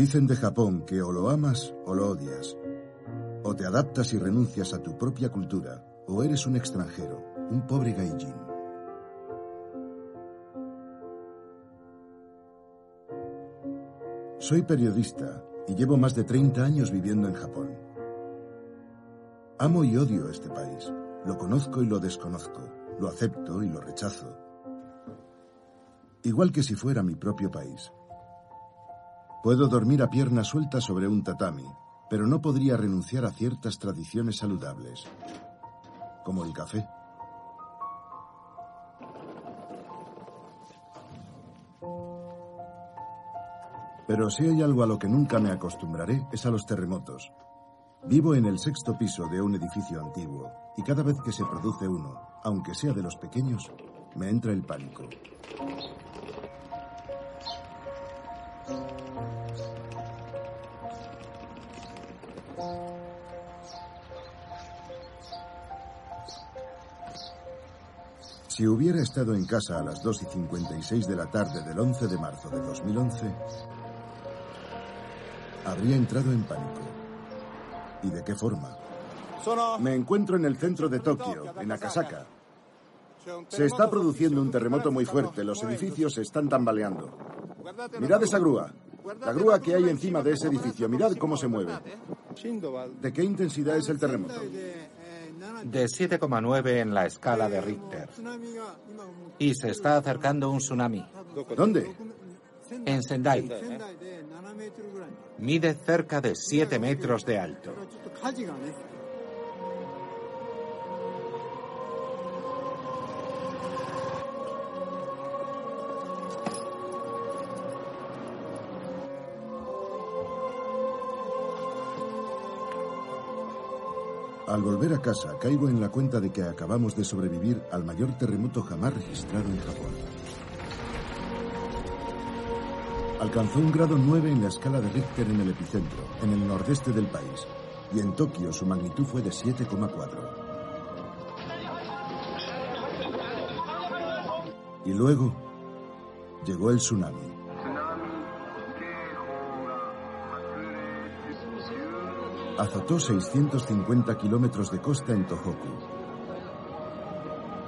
Dicen de Japón que o lo amas o lo odias. O te adaptas y renuncias a tu propia cultura, o eres un extranjero, un pobre gaijin. Soy periodista y llevo más de 30 años viviendo en Japón. Amo y odio este país. Lo conozco y lo desconozco. Lo acepto y lo rechazo. Igual que si fuera mi propio país. Puedo dormir a pierna suelta sobre un tatami, pero no podría renunciar a ciertas tradiciones saludables, como el café. Pero si hay algo a lo que nunca me acostumbraré es a los terremotos. Vivo en el sexto piso de un edificio antiguo y cada vez que se produce uno, aunque sea de los pequeños, me entra el pánico. Si hubiera estado en casa a las 2 y 56 de la tarde del 11 de marzo de 2011, habría entrado en pánico. ¿Y de qué forma? Me encuentro en el centro de Tokio, en Akasaka. Se está produciendo un terremoto muy fuerte, los edificios se están tambaleando. Mirad esa grúa, la grúa que hay encima de ese edificio, mirad cómo se mueve. ¿De qué intensidad es el terremoto? De 7,9 en la escala de Richter. Y se está acercando un tsunami. ¿Dónde? En Sendai. Mide cerca de 7 metros de alto. Al volver a casa, caigo en la cuenta de que acabamos de sobrevivir al mayor terremoto jamás registrado en Japón. Alcanzó un grado 9 en la escala de Richter en el epicentro, en el nordeste del país, y en Tokio su magnitud fue de 7,4. Y luego llegó el tsunami. Azotó 650 kilómetros de costa en Tohoku.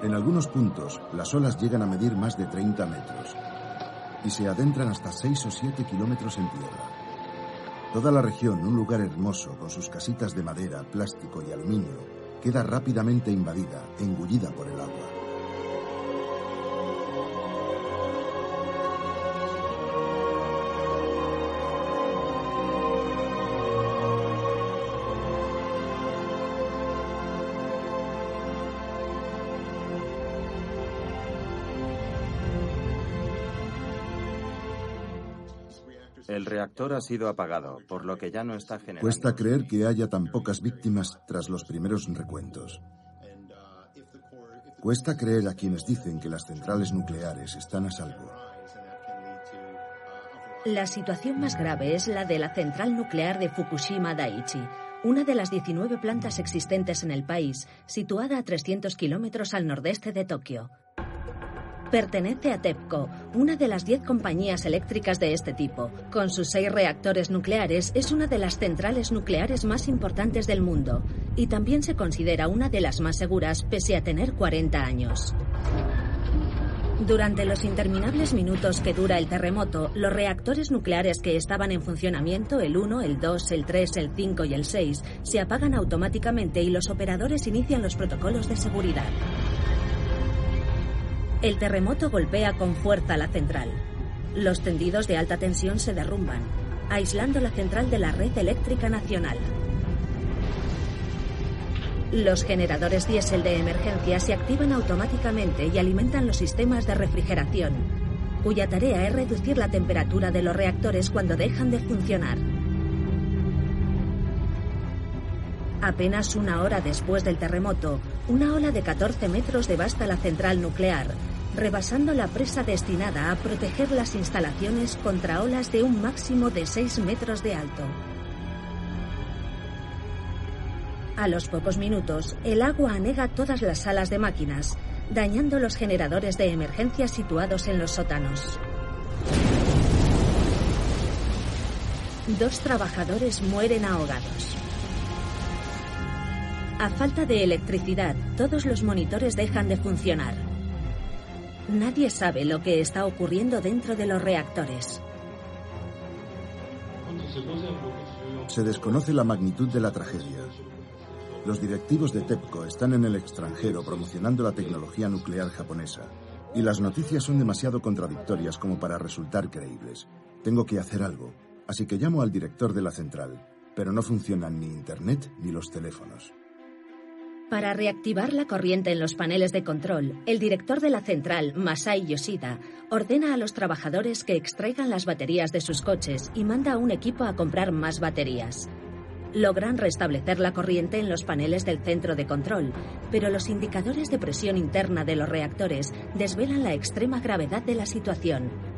En algunos puntos, las olas llegan a medir más de 30 metros y se adentran hasta 6 o 7 kilómetros en tierra. Toda la región, un lugar hermoso con sus casitas de madera, plástico y aluminio, queda rápidamente invadida, engullida por el agua. El reactor ha sido apagado, por lo que ya no está generando. Cuesta creer que haya tan pocas víctimas tras los primeros recuentos. Cuesta creer a quienes dicen que las centrales nucleares están a salvo. La situación más grave es la de la central nuclear de Fukushima Daiichi, una de las 19 plantas existentes en el país, situada a 300 kilómetros al nordeste de Tokio. Pertenece a TEPCO, una de las 10 compañías eléctricas de este tipo. Con sus seis reactores nucleares, es una de las centrales nucleares más importantes del mundo y también se considera una de las más seguras pese a tener 40 años. Durante los interminables minutos que dura el terremoto, los reactores nucleares que estaban en funcionamiento, el 1, el 2, el 3, el 5 y el 6, se apagan automáticamente y los operadores inician los protocolos de seguridad. El terremoto golpea con fuerza la central. Los tendidos de alta tensión se derrumban, aislando la central de la red eléctrica nacional. Los generadores diésel de emergencia se activan automáticamente y alimentan los sistemas de refrigeración, cuya tarea es reducir la temperatura de los reactores cuando dejan de funcionar. Apenas una hora después del terremoto, una ola de 14 metros devasta la central nuclear, rebasando la presa destinada a proteger las instalaciones contra olas de un máximo de 6 metros de alto. A los pocos minutos, el agua anega todas las salas de máquinas, dañando los generadores de emergencia situados en los sótanos. Dos trabajadores mueren ahogados. A falta de electricidad, todos los monitores dejan de funcionar. Nadie sabe lo que está ocurriendo dentro de los reactores. Se desconoce la magnitud de la tragedia. Los directivos de TEPCO están en el extranjero promocionando la tecnología nuclear japonesa. Y las noticias son demasiado contradictorias como para resultar creíbles. Tengo que hacer algo. Así que llamo al director de la central, pero no funcionan ni Internet ni los teléfonos. Para reactivar la corriente en los paneles de control, el director de la central, Masai Yoshida, ordena a los trabajadores que extraigan las baterías de sus coches y manda a un equipo a comprar más baterías. Logran restablecer la corriente en los paneles del centro de control, pero los indicadores de presión interna de los reactores desvelan la extrema gravedad de la situación.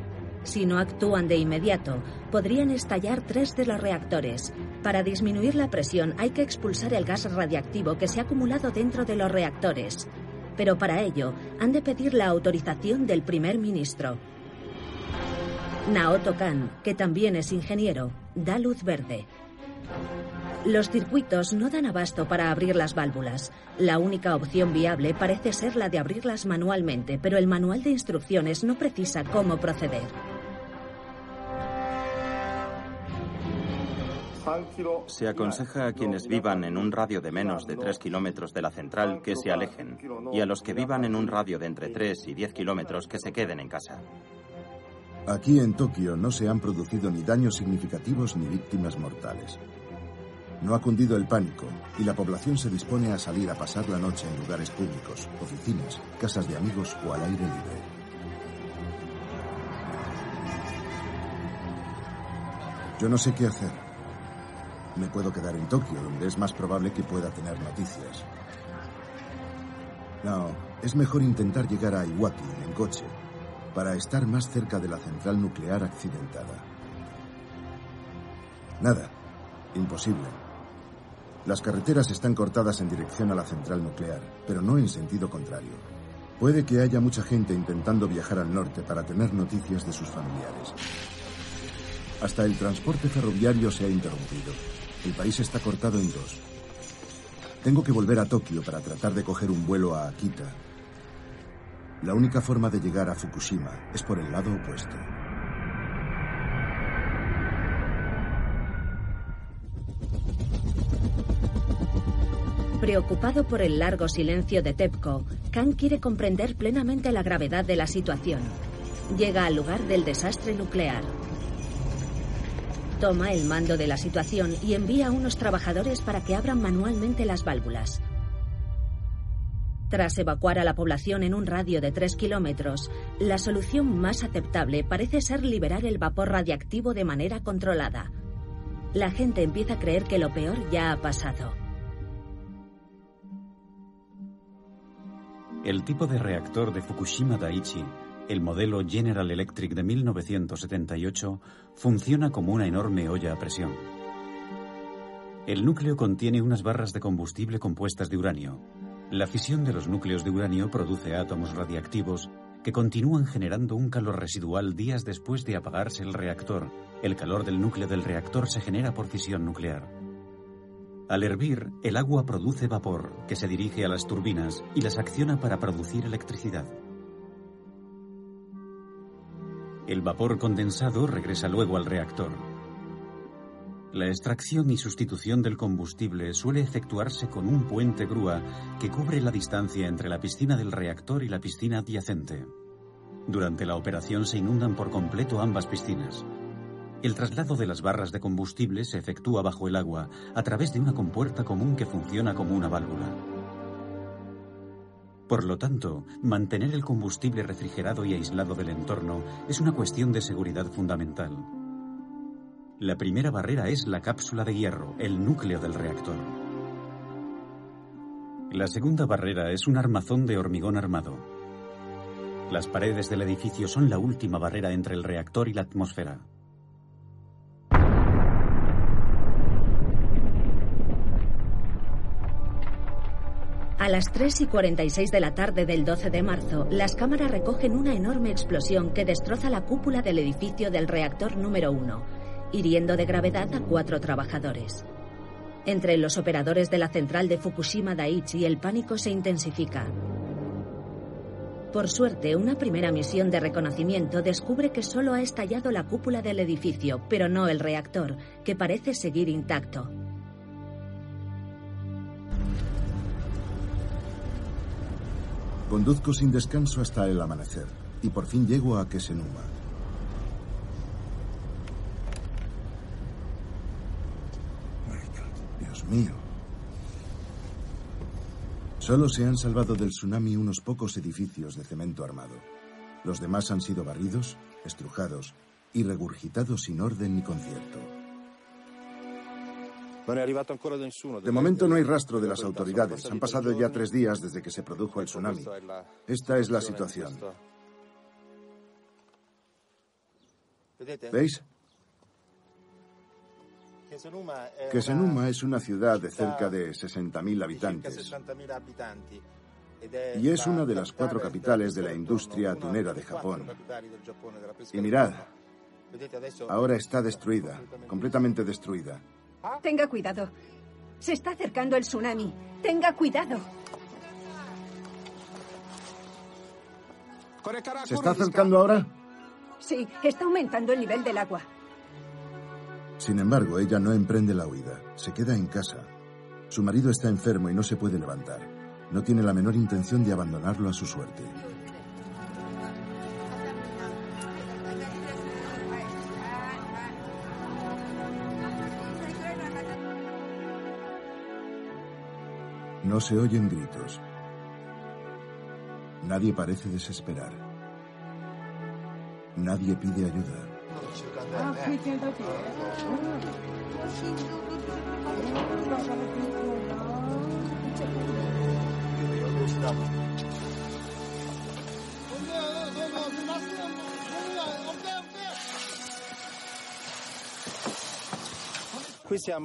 Si no actúan de inmediato, podrían estallar tres de los reactores. Para disminuir la presión hay que expulsar el gas radiactivo que se ha acumulado dentro de los reactores. Pero para ello han de pedir la autorización del primer ministro. Naoto Kan, que también es ingeniero, da luz verde. Los circuitos no dan abasto para abrir las válvulas. La única opción viable parece ser la de abrirlas manualmente, pero el manual de instrucciones no precisa cómo proceder. Se aconseja a quienes vivan en un radio de menos de 3 kilómetros de la central que se alejen y a los que vivan en un radio de entre 3 y 10 kilómetros que se queden en casa. Aquí en Tokio no se han producido ni daños significativos ni víctimas mortales. No ha cundido el pánico y la población se dispone a salir a pasar la noche en lugares públicos, oficinas, casas de amigos o al aire libre. Yo no sé qué hacer. Me puedo quedar en Tokio, donde es más probable que pueda tener noticias. No, es mejor intentar llegar a Iwaki en coche, para estar más cerca de la central nuclear accidentada. Nada, imposible. Las carreteras están cortadas en dirección a la central nuclear, pero no en sentido contrario. Puede que haya mucha gente intentando viajar al norte para tener noticias de sus familiares. Hasta el transporte ferroviario se ha interrumpido. El país está cortado en dos. Tengo que volver a Tokio para tratar de coger un vuelo a Akita. La única forma de llegar a Fukushima es por el lado opuesto. Preocupado por el largo silencio de TEPCO, Khan quiere comprender plenamente la gravedad de la situación. Llega al lugar del desastre nuclear. Toma el mando de la situación y envía a unos trabajadores para que abran manualmente las válvulas. Tras evacuar a la población en un radio de 3 kilómetros, la solución más aceptable parece ser liberar el vapor radiactivo de manera controlada. La gente empieza a creer que lo peor ya ha pasado. El tipo de reactor de Fukushima Daiichi el modelo General Electric de 1978 funciona como una enorme olla a presión. El núcleo contiene unas barras de combustible compuestas de uranio. La fisión de los núcleos de uranio produce átomos radiactivos que continúan generando un calor residual días después de apagarse el reactor. El calor del núcleo del reactor se genera por fisión nuclear. Al hervir, el agua produce vapor que se dirige a las turbinas y las acciona para producir electricidad. El vapor condensado regresa luego al reactor. La extracción y sustitución del combustible suele efectuarse con un puente grúa que cubre la distancia entre la piscina del reactor y la piscina adyacente. Durante la operación se inundan por completo ambas piscinas. El traslado de las barras de combustible se efectúa bajo el agua a través de una compuerta común que funciona como una válvula. Por lo tanto, mantener el combustible refrigerado y aislado del entorno es una cuestión de seguridad fundamental. La primera barrera es la cápsula de hierro, el núcleo del reactor. La segunda barrera es un armazón de hormigón armado. Las paredes del edificio son la última barrera entre el reactor y la atmósfera. A las 3 y 46 de la tarde del 12 de marzo, las cámaras recogen una enorme explosión que destroza la cúpula del edificio del reactor número 1 hiriendo de gravedad a cuatro trabajadores. Entre los operadores de la central de Fukushima Daiichi el pánico se intensifica. Por suerte, una primera misión de reconocimiento descubre que solo ha estallado la cúpula del edificio, pero no el reactor, que parece seguir intacto. Conduzco sin descanso hasta el amanecer y por fin llego a Kesenuma. Dios mío. Solo se han salvado del tsunami unos pocos edificios de cemento armado. Los demás han sido barridos, estrujados y regurgitados sin orden ni concierto. De momento no hay rastro de las autoridades. Han pasado ya tres días desde que se produjo el tsunami. Esta es la situación. ¿Veis? Kesenuma es una ciudad de cerca de 60.000 habitantes y es una de las cuatro capitales de la industria atunera de Japón. Y mirad, ahora está destruida, completamente destruida. Tenga cuidado. Se está acercando el tsunami. Tenga cuidado. ¿Se está acercando ahora? Sí, está aumentando el nivel del agua. Sin embargo, ella no emprende la huida. Se queda en casa. Su marido está enfermo y no se puede levantar. No tiene la menor intención de abandonarlo a su suerte. No se oyen gritos. Nadie parece desesperar. Nadie pide ayuda.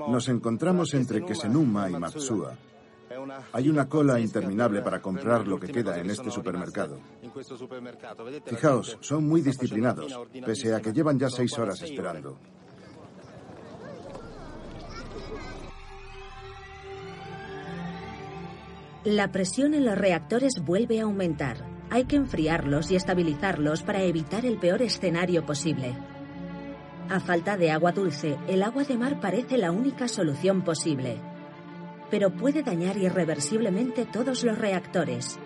Nos encontramos entre Kesenuma y Matsua. Hay una cola interminable para comprar lo que queda en este supermercado. Fijaos, son muy disciplinados, pese a que llevan ya seis horas esperando. La presión en los reactores vuelve a aumentar. Hay que enfriarlos y estabilizarlos para evitar el peor escenario posible. A falta de agua dulce, el agua de mar parece la única solución posible. Pero puede dañar irreversiblemente todos los reactores.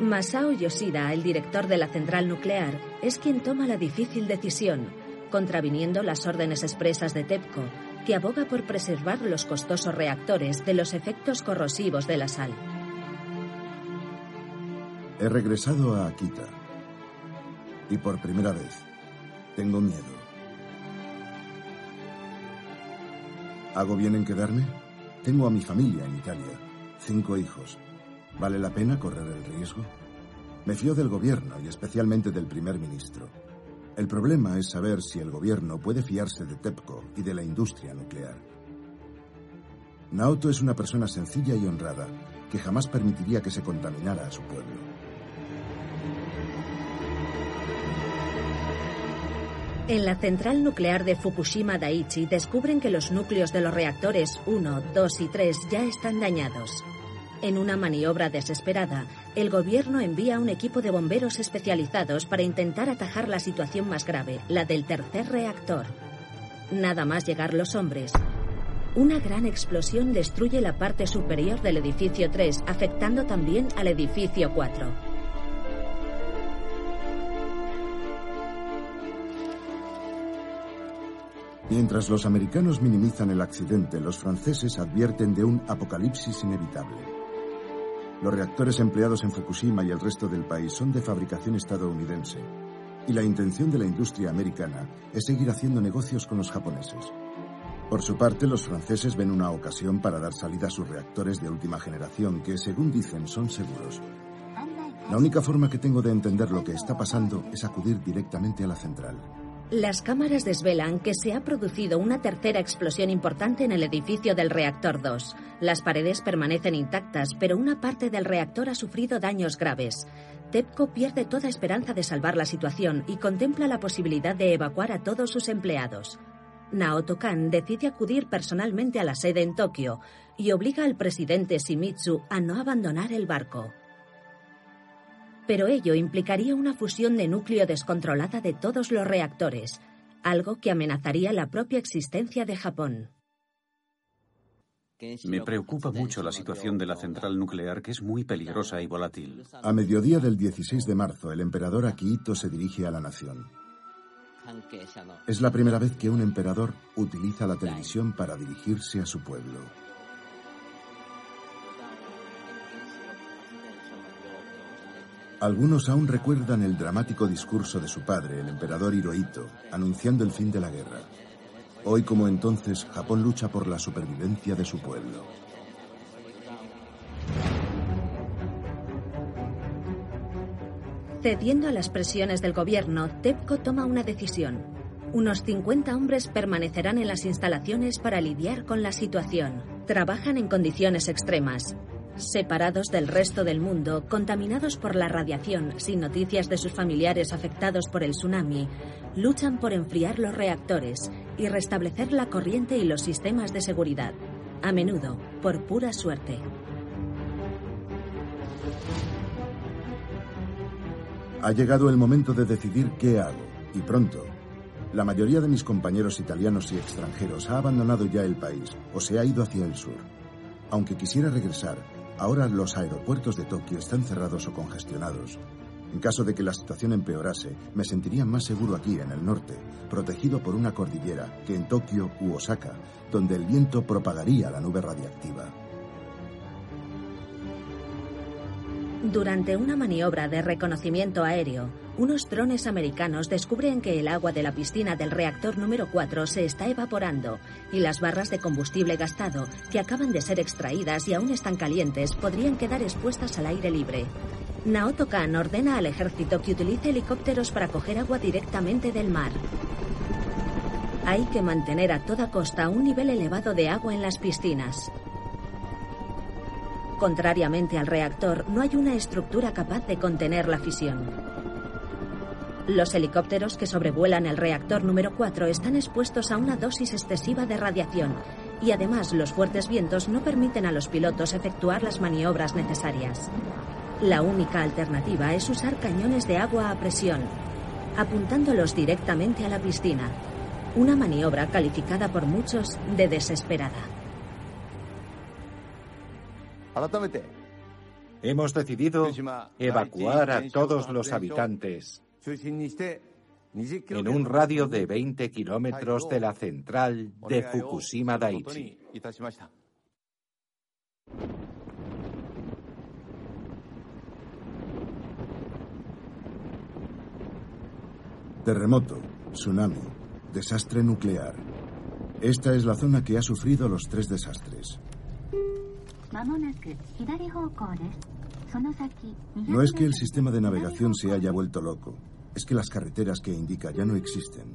Masao Yoshida, el director de la central nuclear, es quien toma la difícil decisión, contraviniendo las órdenes expresas de TEPCO, que aboga por preservar los costosos reactores de los efectos corrosivos de la sal. He regresado a Akita. Y por primera vez, tengo miedo. ¿Hago bien en quedarme? Tengo a mi familia en Italia, cinco hijos. ¿Vale la pena correr el riesgo? Me fío del gobierno y especialmente del primer ministro. El problema es saber si el gobierno puede fiarse de TEPCO y de la industria nuclear. Naoto es una persona sencilla y honrada que jamás permitiría que se contaminara a su pueblo. En la central nuclear de Fukushima Daiichi descubren que los núcleos de los reactores 1, 2 y 3 ya están dañados. En una maniobra desesperada, el gobierno envía un equipo de bomberos especializados para intentar atajar la situación más grave, la del tercer reactor. Nada más llegar los hombres. Una gran explosión destruye la parte superior del edificio 3, afectando también al edificio 4. Mientras los americanos minimizan el accidente, los franceses advierten de un apocalipsis inevitable. Los reactores empleados en Fukushima y el resto del país son de fabricación estadounidense. Y la intención de la industria americana es seguir haciendo negocios con los japoneses. Por su parte, los franceses ven una ocasión para dar salida a sus reactores de última generación, que, según dicen, son seguros. La única forma que tengo de entender lo que está pasando es acudir directamente a la central. Las cámaras desvelan que se ha producido una tercera explosión importante en el edificio del reactor 2. Las paredes permanecen intactas, pero una parte del reactor ha sufrido daños graves. TEPCO pierde toda esperanza de salvar la situación y contempla la posibilidad de evacuar a todos sus empleados. Naoto Kan decide acudir personalmente a la sede en Tokio y obliga al presidente Shimizu a no abandonar el barco. Pero ello implicaría una fusión de núcleo descontrolada de todos los reactores, algo que amenazaría la propia existencia de Japón. Me preocupa mucho la situación de la central nuclear, que es muy peligrosa y volátil. A mediodía del 16 de marzo, el emperador Akihito se dirige a la nación. Es la primera vez que un emperador utiliza la televisión para dirigirse a su pueblo. Algunos aún recuerdan el dramático discurso de su padre, el emperador Hirohito, anunciando el fin de la guerra. Hoy como entonces, Japón lucha por la supervivencia de su pueblo. Cediendo a las presiones del gobierno, TEPCO toma una decisión. Unos 50 hombres permanecerán en las instalaciones para lidiar con la situación. Trabajan en condiciones extremas. Separados del resto del mundo, contaminados por la radiación, sin noticias de sus familiares afectados por el tsunami, luchan por enfriar los reactores y restablecer la corriente y los sistemas de seguridad, a menudo por pura suerte. Ha llegado el momento de decidir qué hago, y pronto. La mayoría de mis compañeros italianos y extranjeros ha abandonado ya el país o se ha ido hacia el sur. Aunque quisiera regresar, Ahora los aeropuertos de Tokio están cerrados o congestionados. En caso de que la situación empeorase, me sentiría más seguro aquí, en el norte, protegido por una cordillera, que en Tokio u Osaka, donde el viento propagaría la nube radiactiva. Durante una maniobra de reconocimiento aéreo, unos drones americanos descubren que el agua de la piscina del reactor número 4 se está evaporando y las barras de combustible gastado, que acaban de ser extraídas y aún están calientes, podrían quedar expuestas al aire libre. Naoto Kan ordena al ejército que utilice helicópteros para coger agua directamente del mar. Hay que mantener a toda costa un nivel elevado de agua en las piscinas. Contrariamente al reactor, no hay una estructura capaz de contener la fisión. Los helicópteros que sobrevuelan el reactor número 4 están expuestos a una dosis excesiva de radiación y además los fuertes vientos no permiten a los pilotos efectuar las maniobras necesarias. La única alternativa es usar cañones de agua a presión, apuntándolos directamente a la piscina, una maniobra calificada por muchos de desesperada. Hemos decidido evacuar a todos los habitantes en un radio de 20 kilómetros de la central de Fukushima Daiichi. Terremoto, tsunami, desastre nuclear. Esta es la zona que ha sufrido los tres desastres. No es que el sistema de navegación se haya vuelto loco, es que las carreteras que indica ya no existen.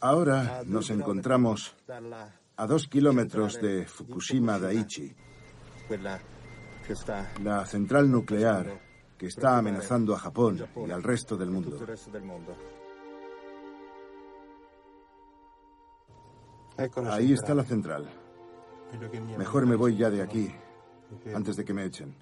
Ahora nos encontramos a dos kilómetros de Fukushima Daiichi, la central nuclear que está amenazando a Japón y al resto del mundo. Ahí está la central. Mejor me voy ya de aquí, antes de que me echen.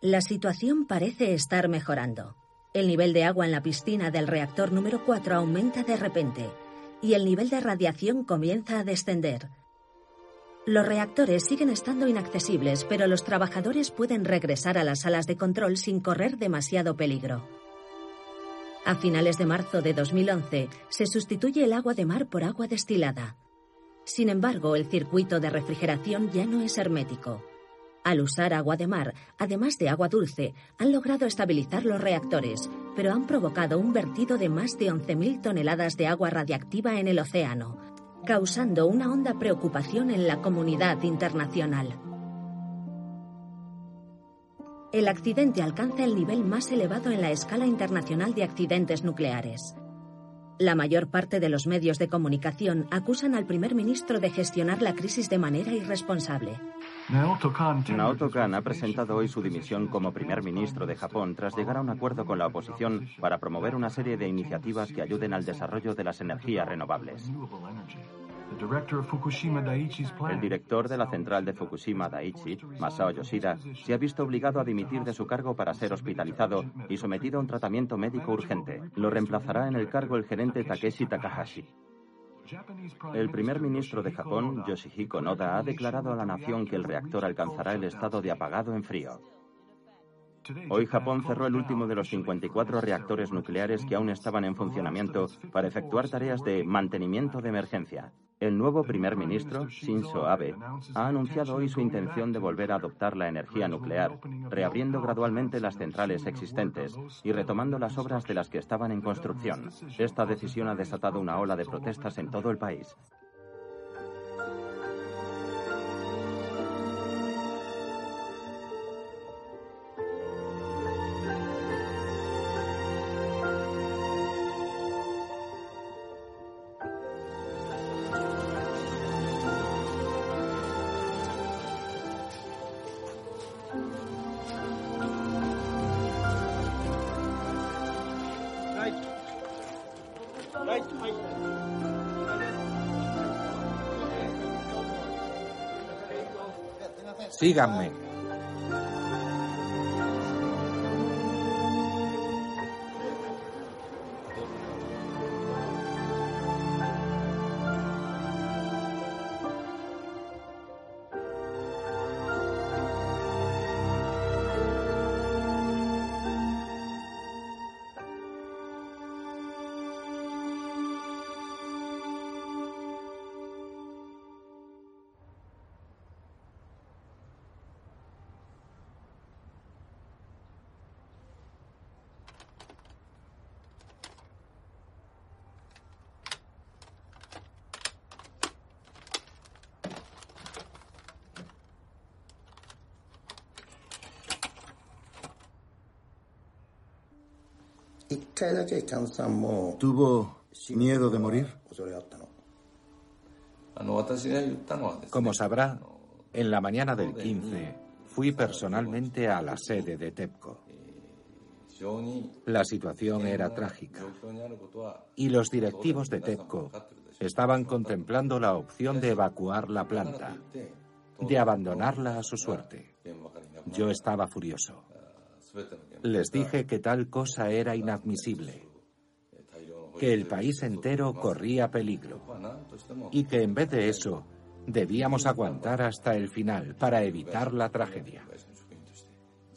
La situación parece estar mejorando. El nivel de agua en la piscina del reactor número 4 aumenta de repente y el nivel de radiación comienza a descender. Los reactores siguen estando inaccesibles, pero los trabajadores pueden regresar a las salas de control sin correr demasiado peligro. A finales de marzo de 2011 se sustituye el agua de mar por agua destilada. Sin embargo, el circuito de refrigeración ya no es hermético. Al usar agua de mar, además de agua dulce, han logrado estabilizar los reactores, pero han provocado un vertido de más de 11.000 toneladas de agua radiactiva en el océano, causando una honda preocupación en la comunidad internacional. El accidente alcanza el nivel más elevado en la escala internacional de accidentes nucleares. La mayor parte de los medios de comunicación acusan al primer ministro de gestionar la crisis de manera irresponsable. Naoto Kan ha presentado hoy su dimisión como primer ministro de Japón tras llegar a un acuerdo con la oposición para promover una serie de iniciativas que ayuden al desarrollo de las energías renovables. El director de la central de Fukushima Daiichi, Masao Yoshida, se ha visto obligado a dimitir de su cargo para ser hospitalizado y sometido a un tratamiento médico urgente. Lo reemplazará en el cargo el gerente Takeshi Takahashi. El primer ministro de Japón, Yoshihiko Noda, ha declarado a la nación que el reactor alcanzará el estado de apagado en frío. Hoy Japón cerró el último de los 54 reactores nucleares que aún estaban en funcionamiento para efectuar tareas de mantenimiento de emergencia. El nuevo primer ministro, Shinzo Abe, ha anunciado hoy su intención de volver a adoptar la energía nuclear, reabriendo gradualmente las centrales existentes y retomando las obras de las que estaban en construcción. Esta decisión ha desatado una ola de protestas en todo el país. Síganme. ¿Tuvo miedo de morir? Como sabrá, en la mañana del 15 fui personalmente a la sede de TEPCO. La situación era trágica y los directivos de TEPCO estaban contemplando la opción de evacuar la planta, de abandonarla a su suerte. Yo estaba furioso. Les dije que tal cosa era inadmisible, que el país entero corría peligro y que en vez de eso debíamos aguantar hasta el final para evitar la tragedia.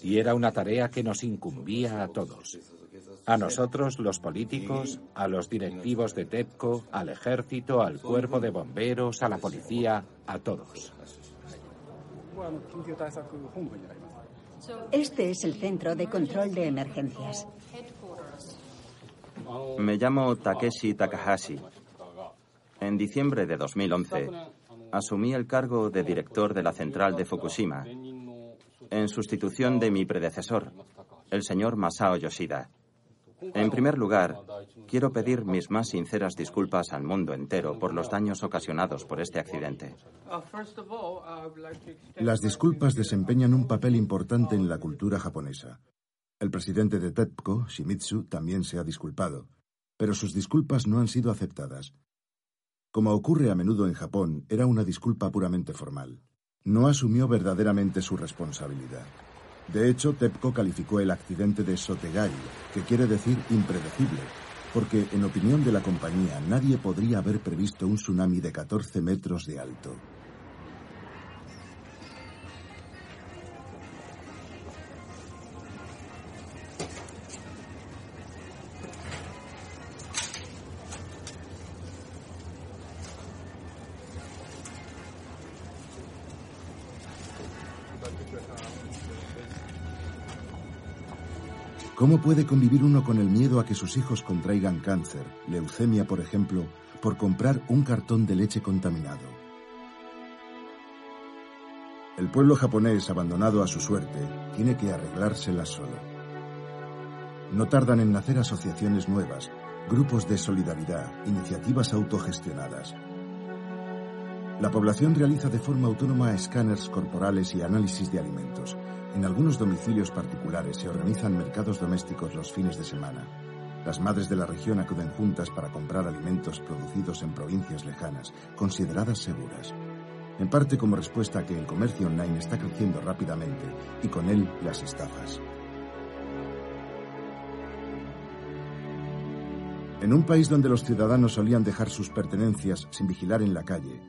Y era una tarea que nos incumbía a todos. A nosotros, los políticos, a los directivos de TEPCO, al ejército, al cuerpo de bomberos, a la policía, a todos. Este es el centro de control de emergencias. Me llamo Takeshi Takahashi. En diciembre de 2011 asumí el cargo de director de la central de Fukushima, en sustitución de mi predecesor, el señor Masao Yoshida. En primer lugar, quiero pedir mis más sinceras disculpas al mundo entero por los daños ocasionados por este accidente. Las disculpas desempeñan un papel importante en la cultura japonesa. El presidente de TEPCO, Shimizu, también se ha disculpado, pero sus disculpas no han sido aceptadas. Como ocurre a menudo en Japón, era una disculpa puramente formal. No asumió verdaderamente su responsabilidad. De hecho, TEPCO calificó el accidente de Sotegai, que quiere decir impredecible, porque, en opinión de la compañía, nadie podría haber previsto un tsunami de 14 metros de alto. ¿Cómo puede convivir uno con el miedo a que sus hijos contraigan cáncer, leucemia por ejemplo, por comprar un cartón de leche contaminado? El pueblo japonés, abandonado a su suerte, tiene que arreglársela solo. No tardan en nacer asociaciones nuevas, grupos de solidaridad, iniciativas autogestionadas. La población realiza de forma autónoma escáneres corporales y análisis de alimentos. En algunos domicilios particulares se organizan mercados domésticos los fines de semana. Las madres de la región acuden juntas para comprar alimentos producidos en provincias lejanas, consideradas seguras. En parte como respuesta a que el comercio online está creciendo rápidamente y con él las estafas. En un país donde los ciudadanos solían dejar sus pertenencias sin vigilar en la calle,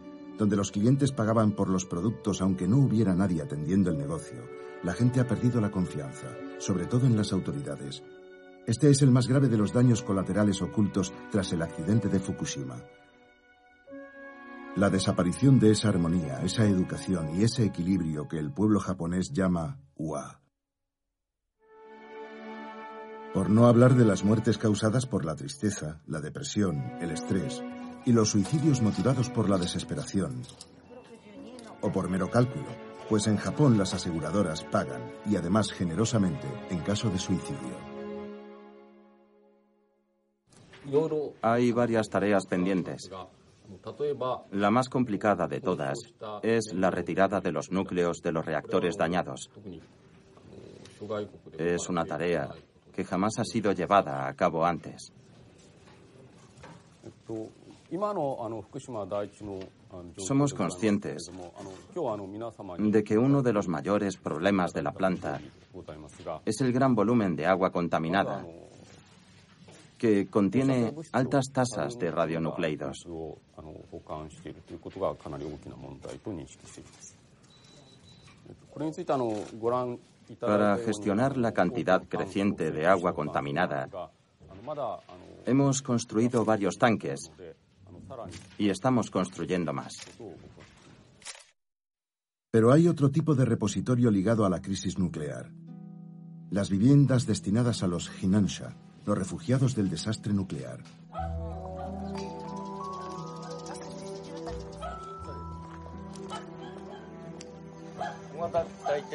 donde los clientes pagaban por los productos aunque no hubiera nadie atendiendo el negocio, la gente ha perdido la confianza, sobre todo en las autoridades. Este es el más grave de los daños colaterales ocultos tras el accidente de Fukushima. La desaparición de esa armonía, esa educación y ese equilibrio que el pueblo japonés llama UA. Por no hablar de las muertes causadas por la tristeza, la depresión, el estrés y los suicidios motivados por la desesperación. O por mero cálculo, pues en Japón las aseguradoras pagan y además generosamente en caso de suicidio. Hay varias tareas pendientes. La más complicada de todas es la retirada de los núcleos de los reactores dañados. Es una tarea que jamás ha sido llevada a cabo antes. Somos conscientes de que uno de los mayores problemas de la planta es el gran volumen de agua contaminada que contiene altas tasas de radionucleidos. Para gestionar la cantidad creciente de agua contaminada, hemos construido varios tanques y estamos construyendo más. Pero hay otro tipo de repositorio ligado a la crisis nuclear. Las viviendas destinadas a los Hinansha, los refugiados del desastre nuclear.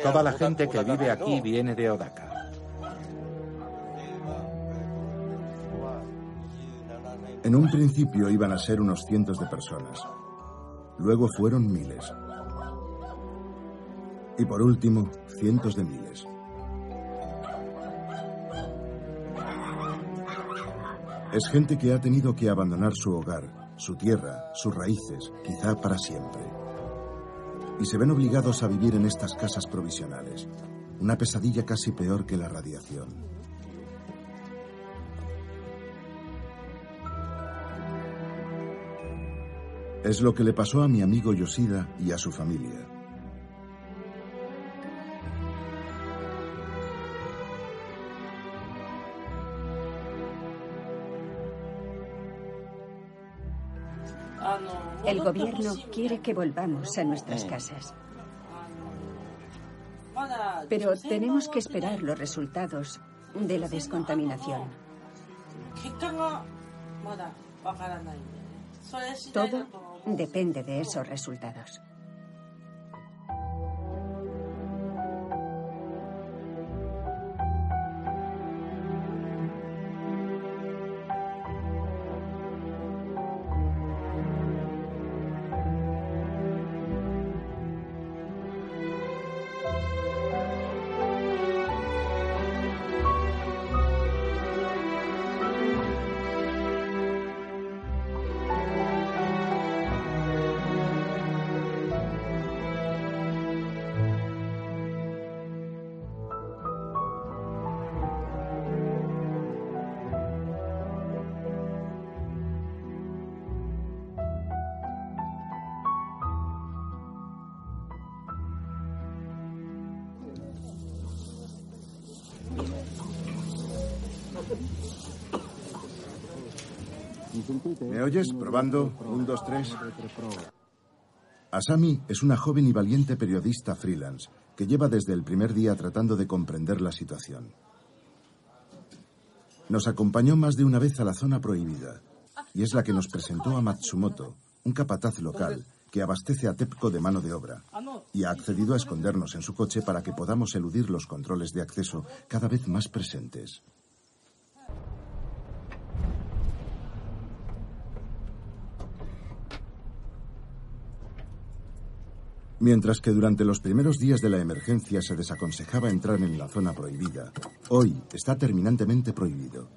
Toda la gente que vive aquí viene de Odaka. En un principio iban a ser unos cientos de personas. Luego fueron miles. Y por último, cientos de miles. Es gente que ha tenido que abandonar su hogar, su tierra, sus raíces, quizá para siempre. Y se ven obligados a vivir en estas casas provisionales. Una pesadilla casi peor que la radiación. Es lo que le pasó a mi amigo Yoshida y a su familia. El gobierno quiere que volvamos a nuestras casas. Pero tenemos que esperar los resultados de la descontaminación. Todo depende de esos resultados. ¿Me oyes? Probando. Un, dos, tres. Asami es una joven y valiente periodista freelance que lleva desde el primer día tratando de comprender la situación. Nos acompañó más de una vez a la zona prohibida y es la que nos presentó a Matsumoto, un capataz local que abastece a TEPCO de mano de obra y ha accedido a escondernos en su coche para que podamos eludir los controles de acceso cada vez más presentes. Mientras que durante los primeros días de la emergencia se desaconsejaba entrar en la zona prohibida, hoy está terminantemente prohibido.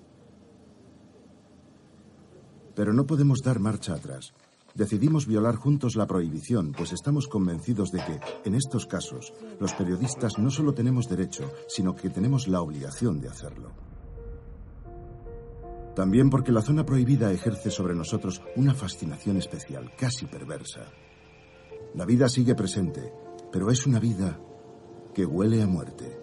Pero no podemos dar marcha atrás. Decidimos violar juntos la prohibición, pues estamos convencidos de que, en estos casos, los periodistas no solo tenemos derecho, sino que tenemos la obligación de hacerlo. También porque la zona prohibida ejerce sobre nosotros una fascinación especial, casi perversa. La vida sigue presente, pero es una vida que huele a muerte.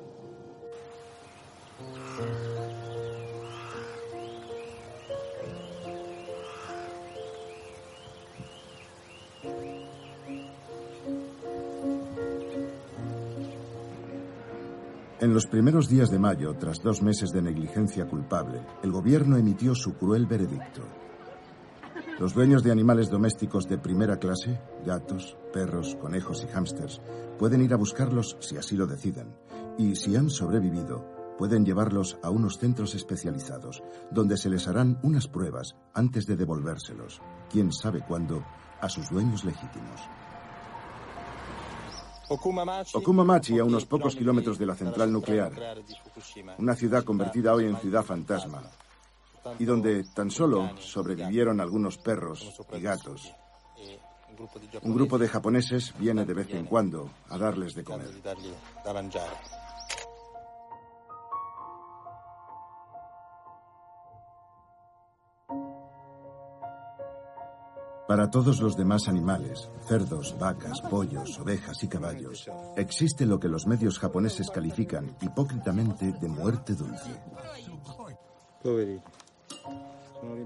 En los primeros días de mayo, tras dos meses de negligencia culpable, el gobierno emitió su cruel veredicto. Los dueños de animales domésticos de primera clase, gatos, perros, conejos y hámsters, pueden ir a buscarlos si así lo deciden, y si han sobrevivido, pueden llevarlos a unos centros especializados, donde se les harán unas pruebas antes de devolvérselos, quién sabe cuándo, a sus dueños legítimos. Okumamachi, a unos pocos kilómetros de la central nuclear, una ciudad convertida hoy en ciudad fantasma, y donde tan solo sobrevivieron algunos perros y gatos. Un grupo de japoneses viene de vez en cuando a darles de comer. Para todos los demás animales, cerdos, vacas, pollos, ovejas y caballos, existe lo que los medios japoneses califican hipócritamente de muerte dulce.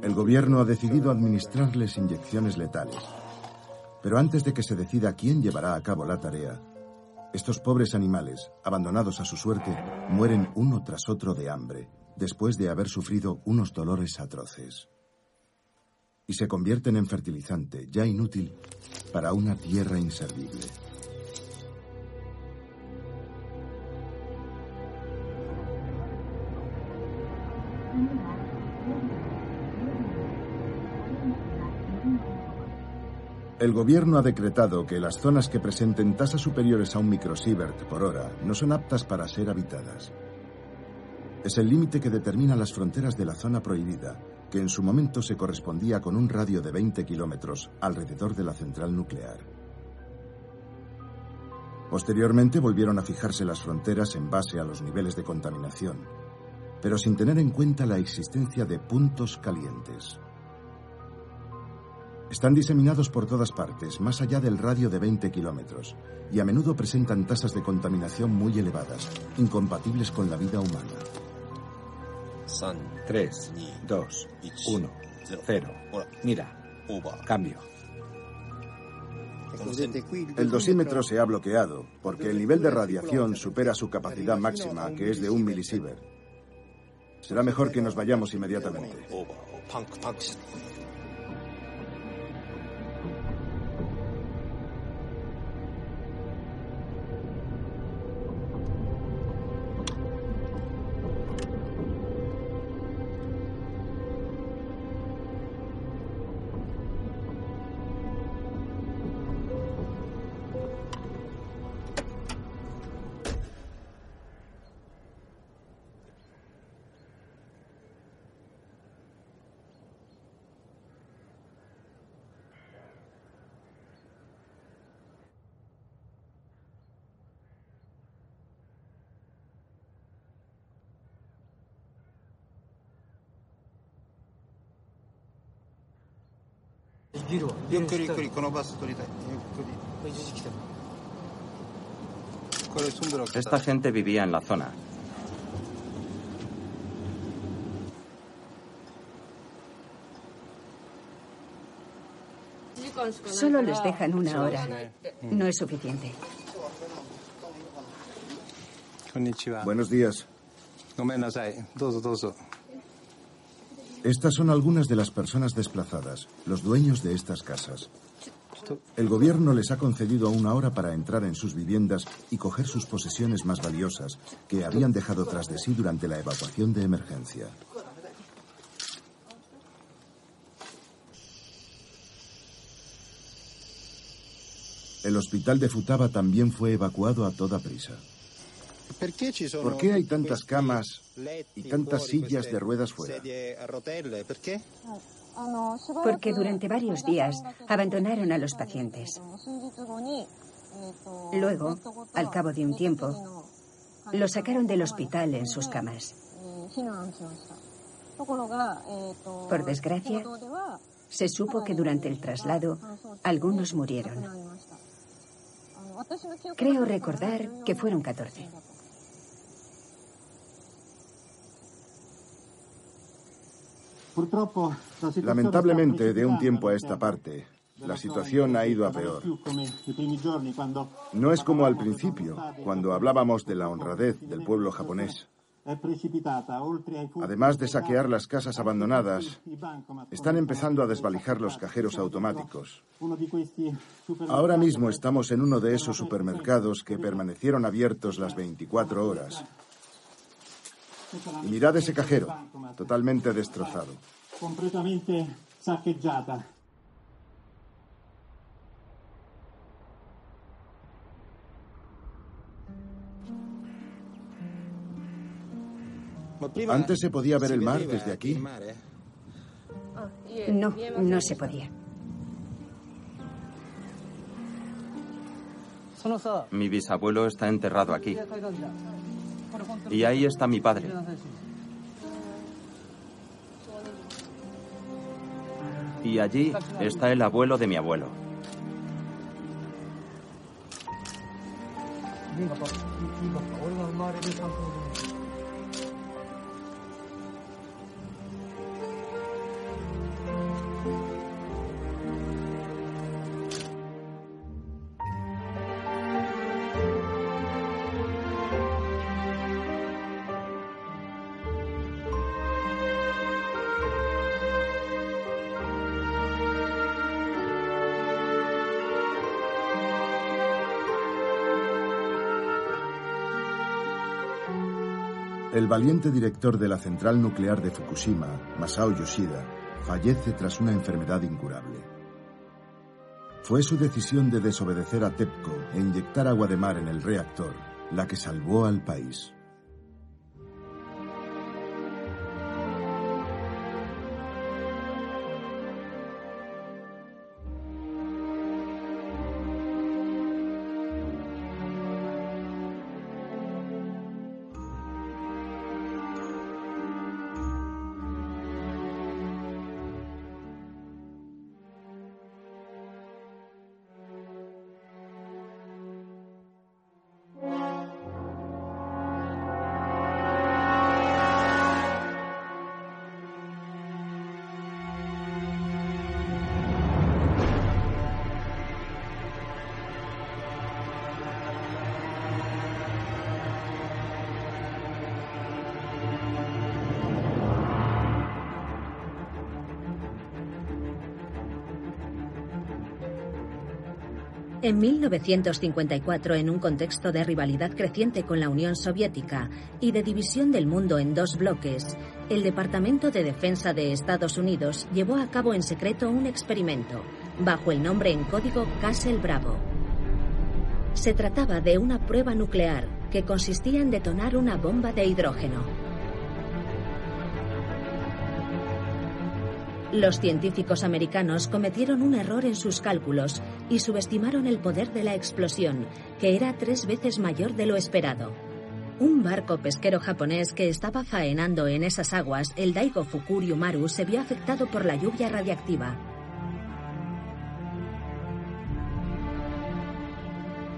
El gobierno ha decidido administrarles inyecciones letales. Pero antes de que se decida quién llevará a cabo la tarea, estos pobres animales, abandonados a su suerte, mueren uno tras otro de hambre, después de haber sufrido unos dolores atroces y se convierten en fertilizante ya inútil para una tierra inservible. El gobierno ha decretado que las zonas que presenten tasas superiores a un microsievert por hora no son aptas para ser habitadas. Es el límite que determina las fronteras de la zona prohibida que en su momento se correspondía con un radio de 20 kilómetros alrededor de la central nuclear. Posteriormente volvieron a fijarse las fronteras en base a los niveles de contaminación, pero sin tener en cuenta la existencia de puntos calientes. Están diseminados por todas partes, más allá del radio de 20 kilómetros, y a menudo presentan tasas de contaminación muy elevadas, incompatibles con la vida humana. 3, 2, 1, 0. Mira, cambio. El dosímetro se ha bloqueado porque el nivel de radiación supera su capacidad máxima, que es de un milisievert. Será mejor que nos vayamos inmediatamente. Esta gente vivía en la zona. Solo les dejan una hora. No es suficiente. Buenos días. Estas son algunas de las personas desplazadas, los dueños de estas casas. El gobierno les ha concedido una hora para entrar en sus viviendas y coger sus posesiones más valiosas que habían dejado tras de sí durante la evacuación de emergencia. El hospital de Futaba también fue evacuado a toda prisa. ¿Por qué hay tantas camas y tantas sillas de ruedas fuera? Porque durante varios días abandonaron a los pacientes. Luego, al cabo de un tiempo, los sacaron del hospital en sus camas. Por desgracia, se supo que durante el traslado algunos murieron. Creo recordar que fueron 14. Lamentablemente, de un tiempo a esta parte, la situación ha ido a peor. No es como al principio, cuando hablábamos de la honradez del pueblo japonés. Además de saquear las casas abandonadas, están empezando a desvalijar los cajeros automáticos. Ahora mismo estamos en uno de esos supermercados que permanecieron abiertos las 24 horas. Mirad ese cajero, totalmente destrozado. Completamente saqueada. ¿Antes se podía ver el mar desde aquí? No, no se podía. Mi bisabuelo está enterrado aquí. Y ahí está mi padre. Y allí está el abuelo de mi abuelo. El valiente director de la central nuclear de Fukushima, Masao Yoshida, fallece tras una enfermedad incurable. Fue su decisión de desobedecer a TEPCO e inyectar agua de mar en el reactor la que salvó al país. En 1954, en un contexto de rivalidad creciente con la Unión Soviética y de división del mundo en dos bloques, el Departamento de Defensa de Estados Unidos llevó a cabo en secreto un experimento, bajo el nombre en código Castle Bravo. Se trataba de una prueba nuclear que consistía en detonar una bomba de hidrógeno. Los científicos americanos cometieron un error en sus cálculos y subestimaron el poder de la explosión, que era tres veces mayor de lo esperado. Un barco pesquero japonés que estaba faenando en esas aguas, el Daigo Fukuryu Maru, se vio afectado por la lluvia radiactiva.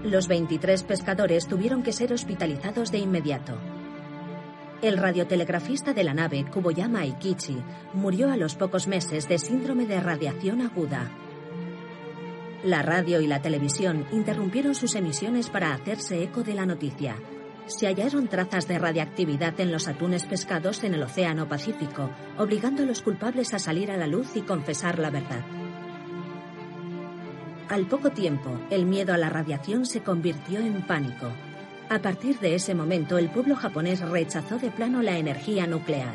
Los 23 pescadores tuvieron que ser hospitalizados de inmediato. El radiotelegrafista de la nave, Kuboyama Aikichi, murió a los pocos meses de síndrome de radiación aguda. La radio y la televisión interrumpieron sus emisiones para hacerse eco de la noticia. Se hallaron trazas de radiactividad en los atunes pescados en el Océano Pacífico, obligando a los culpables a salir a la luz y confesar la verdad. Al poco tiempo, el miedo a la radiación se convirtió en pánico. A partir de ese momento, el pueblo japonés rechazó de plano la energía nuclear.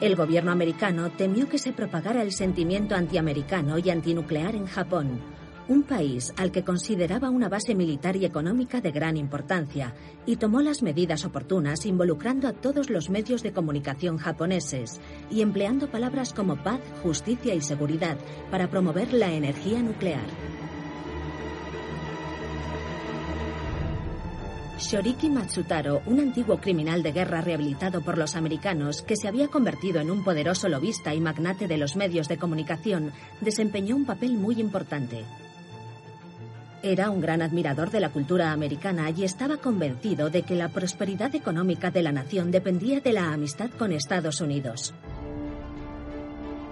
El gobierno americano temió que se propagara el sentimiento antiamericano y antinuclear en Japón, un país al que consideraba una base militar y económica de gran importancia, y tomó las medidas oportunas involucrando a todos los medios de comunicación japoneses y empleando palabras como paz, justicia y seguridad para promover la energía nuclear. Shoriki Matsutaro, un antiguo criminal de guerra rehabilitado por los americanos que se había convertido en un poderoso lobista y magnate de los medios de comunicación, desempeñó un papel muy importante. Era un gran admirador de la cultura americana y estaba convencido de que la prosperidad económica de la nación dependía de la amistad con Estados Unidos.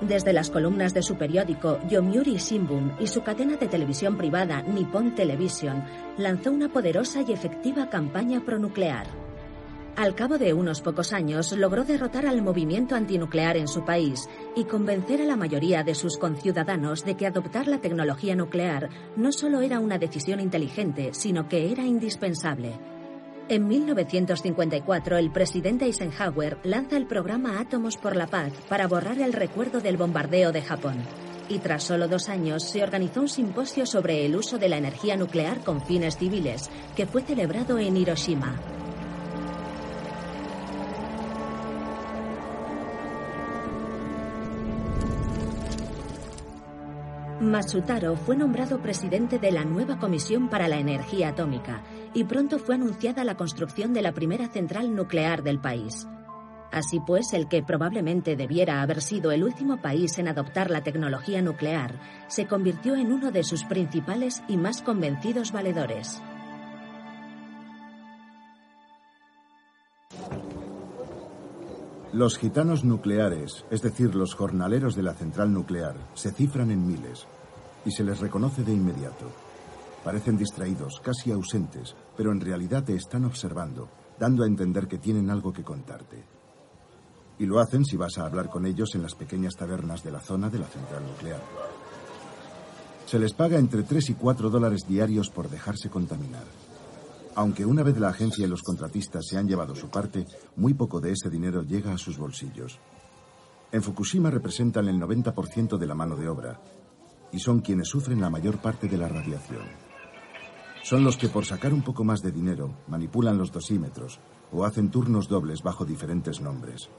Desde las columnas de su periódico Yomiuri Shimbun y su cadena de televisión privada Nippon Television, lanzó una poderosa y efectiva campaña pronuclear. Al cabo de unos pocos años logró derrotar al movimiento antinuclear en su país y convencer a la mayoría de sus conciudadanos de que adoptar la tecnología nuclear no solo era una decisión inteligente, sino que era indispensable. En 1954, el presidente Eisenhower lanza el programa Átomos por la Paz para borrar el recuerdo del bombardeo de Japón. Y tras solo dos años se organizó un simposio sobre el uso de la energía nuclear con fines civiles, que fue celebrado en Hiroshima. Matsutaro fue nombrado presidente de la nueva Comisión para la Energía Atómica y pronto fue anunciada la construcción de la primera central nuclear del país. Así pues, el que probablemente debiera haber sido el último país en adoptar la tecnología nuclear, se convirtió en uno de sus principales y más convencidos valedores. Los gitanos nucleares, es decir, los jornaleros de la central nuclear, se cifran en miles y se les reconoce de inmediato. Parecen distraídos, casi ausentes, pero en realidad te están observando, dando a entender que tienen algo que contarte. Y lo hacen si vas a hablar con ellos en las pequeñas tabernas de la zona de la central nuclear. Se les paga entre 3 y 4 dólares diarios por dejarse contaminar. Aunque una vez la agencia y los contratistas se han llevado su parte, muy poco de ese dinero llega a sus bolsillos. En Fukushima representan el 90% de la mano de obra y son quienes sufren la mayor parte de la radiación. Son los que por sacar un poco más de dinero manipulan los dosímetros o hacen turnos dobles bajo diferentes nombres.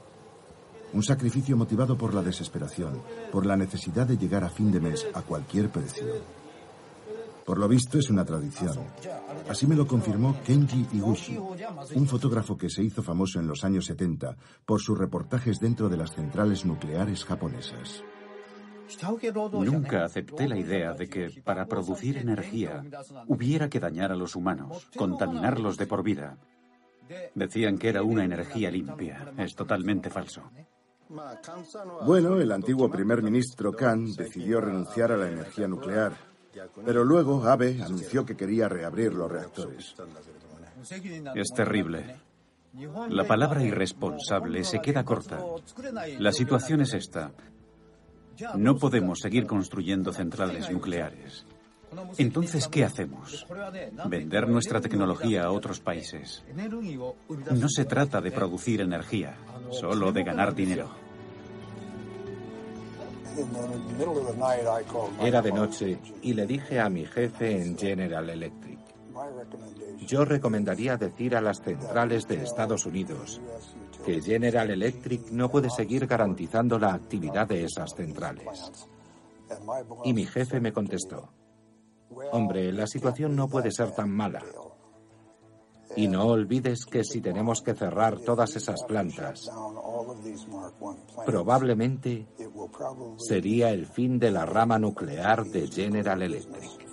Un sacrificio motivado por la desesperación, por la necesidad de llegar a fin de mes a cualquier precio. Por lo visto es una tradición. Así me lo confirmó Kenji Iguchi, un fotógrafo que se hizo famoso en los años 70 por sus reportajes dentro de las centrales nucleares japonesas. Nunca acepté la idea de que para producir energía hubiera que dañar a los humanos, contaminarlos de por vida. Decían que era una energía limpia. Es totalmente falso. Bueno, el antiguo primer ministro Khan decidió renunciar a la energía nuclear pero luego Abe anunció que quería reabrir los reactores. Es terrible. La palabra irresponsable se queda corta. La situación es esta. No podemos seguir construyendo centrales nucleares. Entonces, ¿qué hacemos? Vender nuestra tecnología a otros países. No se trata de producir energía, solo de ganar dinero. Era de noche y le dije a mi jefe en General Electric, yo recomendaría decir a las centrales de Estados Unidos que General Electric no puede seguir garantizando la actividad de esas centrales. Y mi jefe me contestó, hombre, la situación no puede ser tan mala. Y no olvides que si tenemos que cerrar todas esas plantas, probablemente sería el fin de la rama nuclear de General Electric.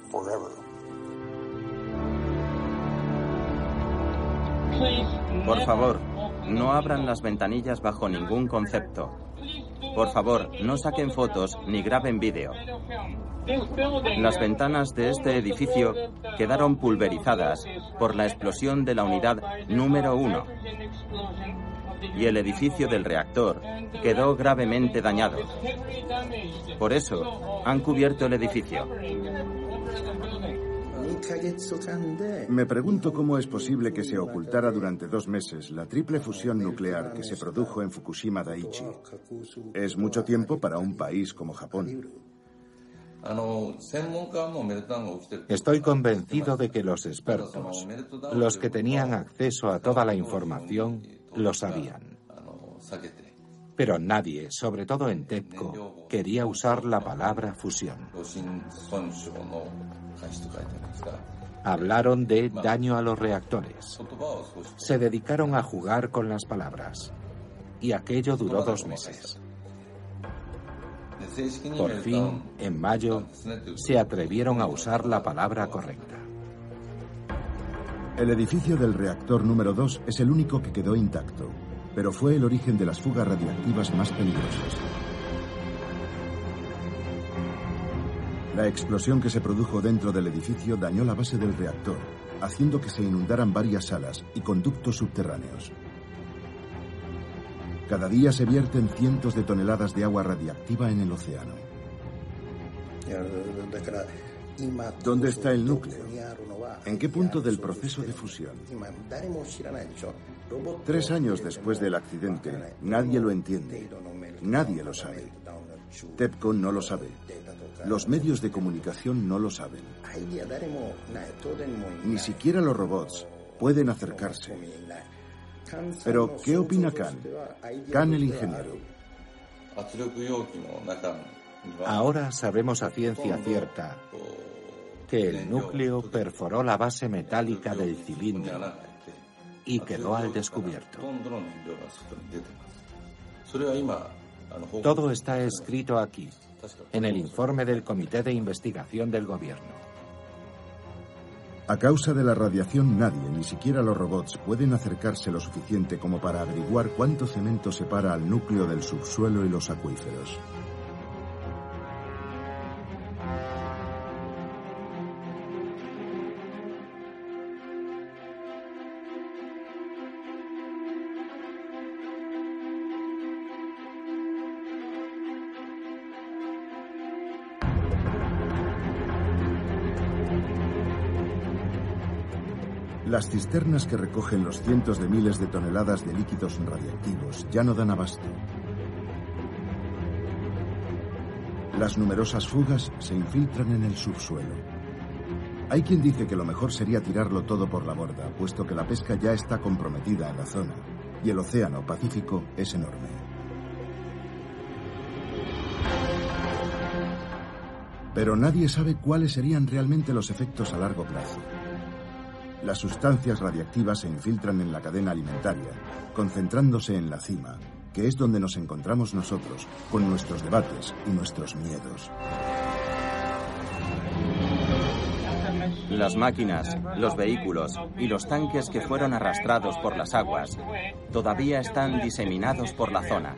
Por favor, no abran las ventanillas bajo ningún concepto. Por favor, no saquen fotos ni graben vídeo. Las ventanas de este edificio quedaron pulverizadas por la explosión de la unidad número uno y el edificio del reactor quedó gravemente dañado. Por eso han cubierto el edificio. Me pregunto cómo es posible que se ocultara durante dos meses la triple fusión nuclear que se produjo en Fukushima Daiichi. Es mucho tiempo para un país como Japón. Estoy convencido de que los expertos, los que tenían acceso a toda la información, lo sabían. Pero nadie, sobre todo en TEPCO, quería usar la palabra fusión. Hablaron de daño a los reactores. Se dedicaron a jugar con las palabras. Y aquello duró dos meses. Por fin, en mayo, se atrevieron a usar la palabra correcta. El edificio del reactor número 2 es el único que quedó intacto, pero fue el origen de las fugas radiactivas más peligrosas. La explosión que se produjo dentro del edificio dañó la base del reactor, haciendo que se inundaran varias salas y conductos subterráneos. Cada día se vierten cientos de toneladas de agua radiactiva en el océano. ¿Dónde está el núcleo? ¿En qué punto del proceso de fusión? Tres años después del accidente, nadie lo entiende. Nadie lo sabe. TEPCO no lo sabe. Los medios de comunicación no lo saben. Ni siquiera los robots pueden acercarse. Pero, ¿qué opina Khan? Khan el ingeniero. Ahora sabemos a ciencia cierta que el núcleo perforó la base metálica del cilindro y quedó al descubierto. Todo está escrito aquí, en el informe del Comité de Investigación del Gobierno. A causa de la radiación nadie, ni siquiera los robots, pueden acercarse lo suficiente como para averiguar cuánto cemento separa al núcleo del subsuelo y los acuíferos. Las cisternas que recogen los cientos de miles de toneladas de líquidos radiactivos ya no dan abasto. Las numerosas fugas se infiltran en el subsuelo. Hay quien dice que lo mejor sería tirarlo todo por la borda, puesto que la pesca ya está comprometida en la zona y el océano Pacífico es enorme. Pero nadie sabe cuáles serían realmente los efectos a largo plazo. Las sustancias radiactivas se infiltran en la cadena alimentaria, concentrándose en la cima, que es donde nos encontramos nosotros, con nuestros debates y nuestros miedos. Las máquinas, los vehículos y los tanques que fueron arrastrados por las aguas todavía están diseminados por la zona.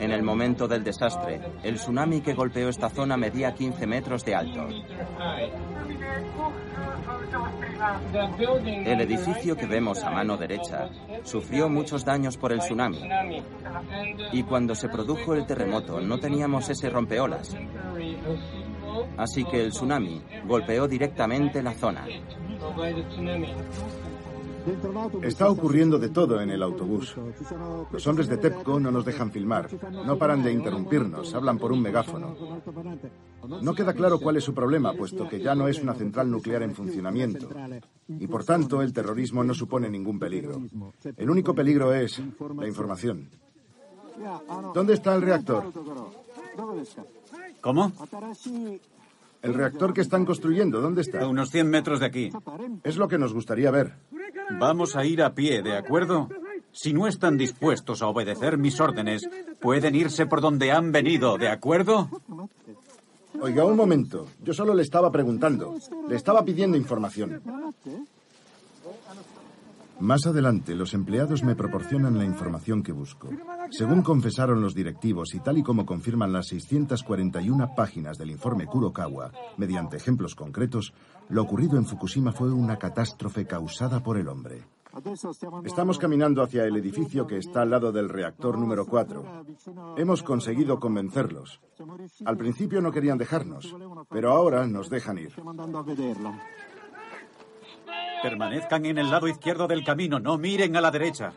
En el momento del desastre, el tsunami que golpeó esta zona medía 15 metros de alto. El edificio que vemos a mano derecha sufrió muchos daños por el tsunami. Y cuando se produjo el terremoto no teníamos ese rompeolas. Así que el tsunami golpeó directamente la zona. Está ocurriendo de todo en el autobús. Los hombres de TEPCO no nos dejan filmar, no paran de interrumpirnos, hablan por un megáfono. No queda claro cuál es su problema, puesto que ya no es una central nuclear en funcionamiento. Y por tanto, el terrorismo no supone ningún peligro. El único peligro es la información. ¿Dónde está el reactor? ¿Cómo? El reactor que están construyendo, ¿dónde está? A unos 100 metros de aquí. Es lo que nos gustaría ver. Vamos a ir a pie, ¿de acuerdo? Si no están dispuestos a obedecer mis órdenes, pueden irse por donde han venido, ¿de acuerdo? Oiga, un momento. Yo solo le estaba preguntando. Le estaba pidiendo información. Más adelante, los empleados me proporcionan la información que busco. Según confesaron los directivos y tal y como confirman las 641 páginas del informe Kurokawa, mediante ejemplos concretos, lo ocurrido en Fukushima fue una catástrofe causada por el hombre. Estamos caminando hacia el edificio que está al lado del reactor número 4. Hemos conseguido convencerlos. Al principio no querían dejarnos, pero ahora nos dejan ir. Permanezcan en el lado izquierdo del camino, no miren a la derecha.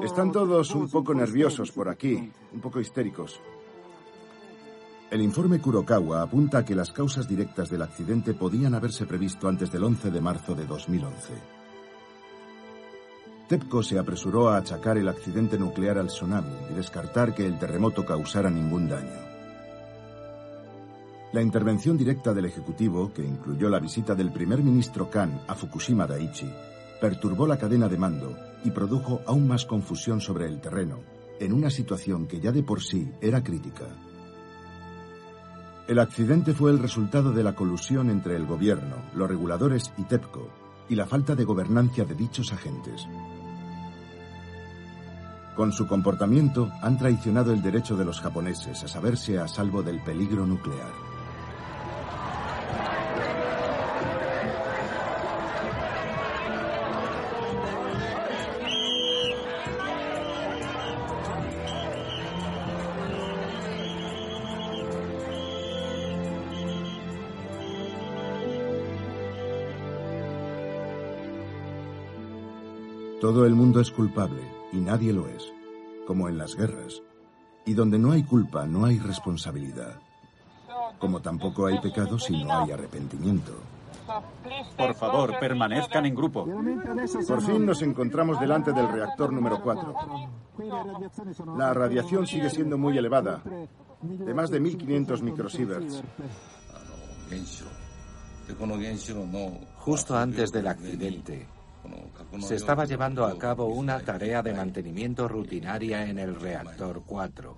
Están todos un poco nerviosos por aquí, un poco histéricos. El informe Kurokawa apunta a que las causas directas del accidente podían haberse previsto antes del 11 de marzo de 2011. TEPCO se apresuró a achacar el accidente nuclear al tsunami y descartar que el terremoto causara ningún daño. La intervención directa del Ejecutivo, que incluyó la visita del primer ministro Kan a Fukushima Daiichi, perturbó la cadena de mando y produjo aún más confusión sobre el terreno, en una situación que ya de por sí era crítica. El accidente fue el resultado de la colusión entre el gobierno, los reguladores y TEPCO, y la falta de gobernancia de dichos agentes. Con su comportamiento han traicionado el derecho de los japoneses a saberse a salvo del peligro nuclear. Todo el mundo es culpable y nadie lo es, como en las guerras. Y donde no hay culpa no hay responsabilidad. Como tampoco hay pecado si no hay arrepentimiento. Por favor, permanezcan en grupo. Por fin nos encontramos delante del reactor número 4. La radiación sigue siendo muy elevada, de más de 1500 microsieverts. Justo antes del accidente, se estaba llevando a cabo una tarea de mantenimiento rutinaria en el reactor 4,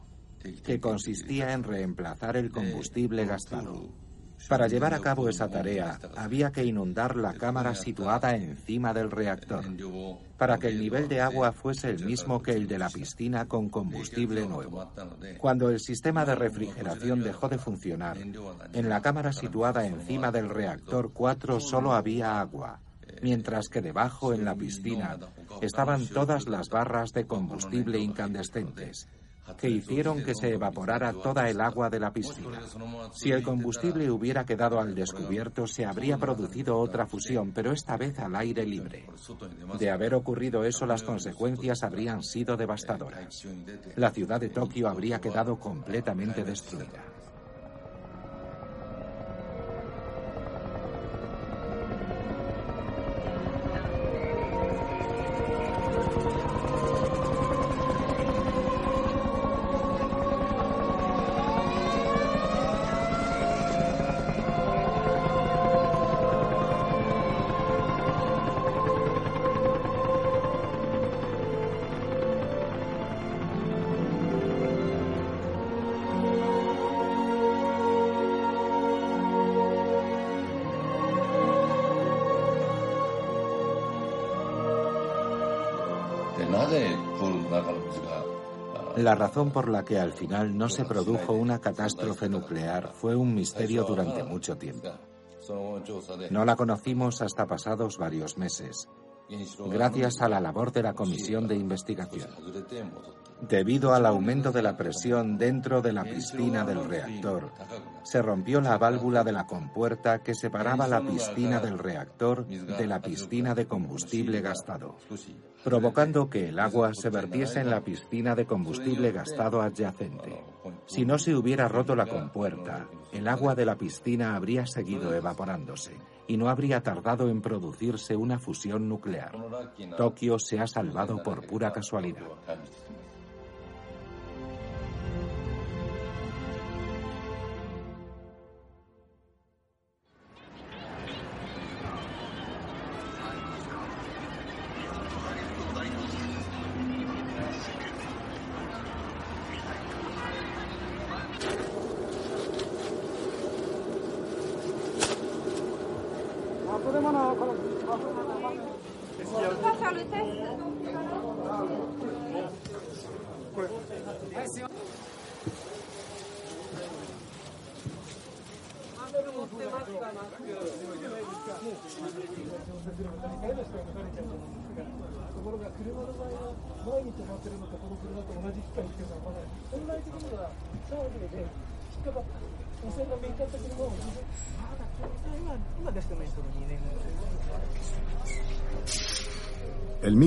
que consistía en reemplazar el combustible gastado. Para llevar a cabo esa tarea había que inundar la cámara situada encima del reactor, para que el nivel de agua fuese el mismo que el de la piscina con combustible nuevo. Cuando el sistema de refrigeración dejó de funcionar, en la cámara situada encima del reactor 4 solo había agua mientras que debajo en la piscina estaban todas las barras de combustible incandescentes que hicieron que se evaporara toda el agua de la piscina. Si el combustible hubiera quedado al descubierto, se habría producido otra fusión, pero esta vez al aire libre. De haber ocurrido eso, las consecuencias habrían sido devastadoras. La ciudad de Tokio habría quedado completamente destruida. La razón por la que al final no se produjo una catástrofe nuclear fue un misterio durante mucho tiempo. No la conocimos hasta pasados varios meses, gracias a la labor de la Comisión de Investigación. Debido al aumento de la presión dentro de la piscina del reactor, se rompió la válvula de la compuerta que separaba la piscina del reactor de la piscina de combustible gastado, provocando que el agua se vertiese en la piscina de combustible gastado adyacente. Si no se hubiera roto la compuerta, el agua de la piscina habría seguido evaporándose y no habría tardado en producirse una fusión nuclear. Tokio se ha salvado por pura casualidad.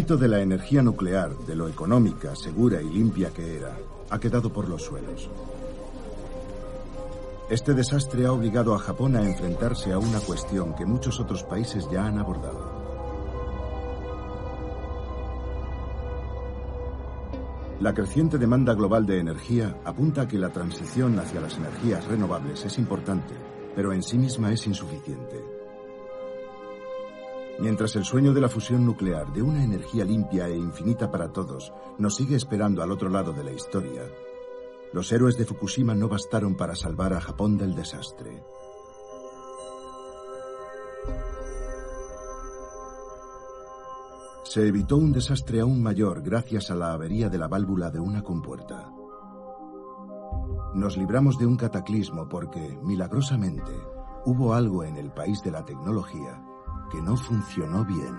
Mito de la energía nuclear, de lo económica, segura y limpia que era, ha quedado por los suelos. Este desastre ha obligado a Japón a enfrentarse a una cuestión que muchos otros países ya han abordado. La creciente demanda global de energía apunta a que la transición hacia las energías renovables es importante, pero en sí misma es insuficiente. Mientras el sueño de la fusión nuclear, de una energía limpia e infinita para todos, nos sigue esperando al otro lado de la historia, los héroes de Fukushima no bastaron para salvar a Japón del desastre. Se evitó un desastre aún mayor gracias a la avería de la válvula de una compuerta. Nos libramos de un cataclismo porque, milagrosamente, hubo algo en el país de la tecnología que no funcionó bien.